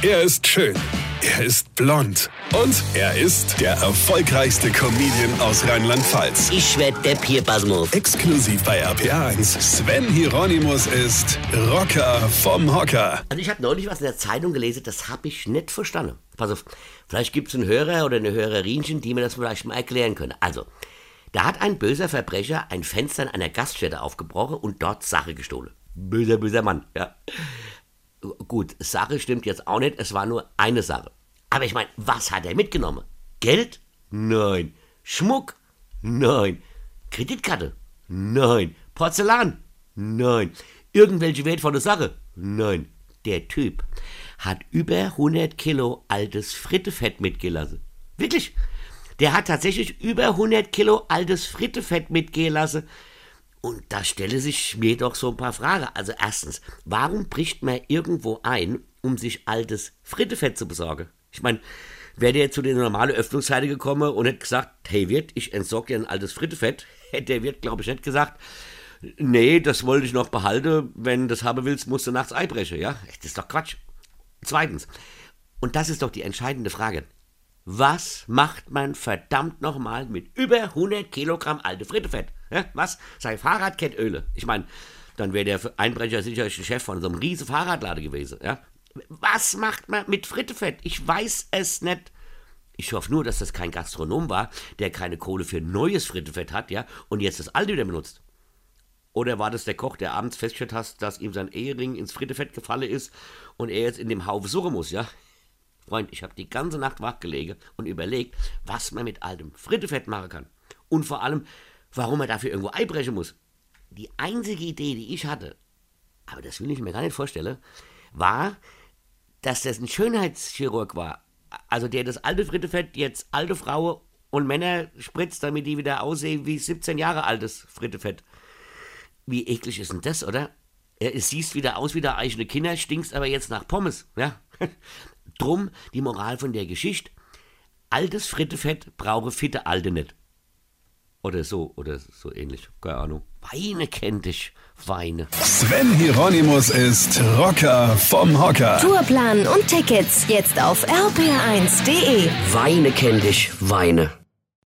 Er ist schön. Er ist blond. Und er ist der erfolgreichste Comedian aus Rheinland-Pfalz. Ich werd der Pierpasmus. Exklusiv bei RPA1. Sven Hieronymus ist Rocker vom Hocker. Also ich habe neulich was in der Zeitung gelesen, das habe ich nicht verstanden. Pass auf, vielleicht gibt es einen Hörer oder eine Hörerinchen, die mir das vielleicht mal erklären können. Also, da hat ein böser Verbrecher ein Fenster in einer Gaststätte aufgebrochen und dort Sache gestohlen. Böser, böser Mann, ja. Gut, Sache stimmt jetzt auch nicht, es war nur eine Sache. Aber ich meine, was hat er mitgenommen? Geld? Nein. Schmuck? Nein. Kreditkarte? Nein. Porzellan? Nein. Irgendwelche wertvolle Sache? Nein. Der Typ hat über 100 Kilo altes Frittefett mitgelassen. Wirklich? Der hat tatsächlich über 100 Kilo altes Frittefett mitgelassen. Und da stelle sich mir doch so ein paar Fragen. Also erstens, warum bricht man irgendwo ein, um sich altes Frittefett zu besorgen? Ich meine, wäre der zu der normalen Öffnungszeite gekommen und hätte gesagt, hey Wirt, ich entsorge dir ein altes Frittefett, hätte der Wirt, glaube ich, nicht gesagt, nee, das wollte ich noch behalten, wenn du das haben willst, musst du nachts einbrechen, ja? Das ist doch Quatsch. Zweitens, und das ist doch die entscheidende Frage, was macht man verdammt nochmal mit über 100 Kilogramm alte Frittefett? Ja, was? Sein Fahrrad. Ich meine, dann wäre der Einbrecher sicherlich Chef von so einem riesen Fahrradladen gewesen. Ja? Was macht man mit Frittefett? Ich weiß es nicht. Ich hoffe nur, dass das kein Gastronom war, der keine Kohle für neues Frittefett hat, ja, und jetzt das alte wieder benutzt. Oder war das der Koch, der abends festgestellt hat, dass ihm sein Ehering ins Frittefett gefallen ist und er jetzt in dem Haufen suchen muss, ja? Freund, ich habe die ganze Nacht wachgelegen und überlegt, was man mit altem Frittefett machen kann. Und vor allem, warum man dafür irgendwo einbrechen muss. Die einzige Idee, die ich hatte, aber das will ich mir gar nicht vorstellen, war, dass das ein Schönheitschirurg war. Also der das alte Frittefett jetzt alte Frauen und Männer spritzt, damit die wieder aussehen wie 17 Jahre altes Frittefett. Wie eklig ist denn das, oder? Es siehst wieder aus wie der eichene Kinder, stinkst aber jetzt nach Pommes, ja? Drum die Moral von der Geschichte. Altes Frittefett brauche fitte Alte nicht. Oder so, oder so ähnlich. Keine Ahnung. Weine kennt dich. Weine. Sven Hieronymus ist Rocker vom Hocker. Tourplan und Tickets jetzt auf rpr1.de. Weine kennt dich. Weine.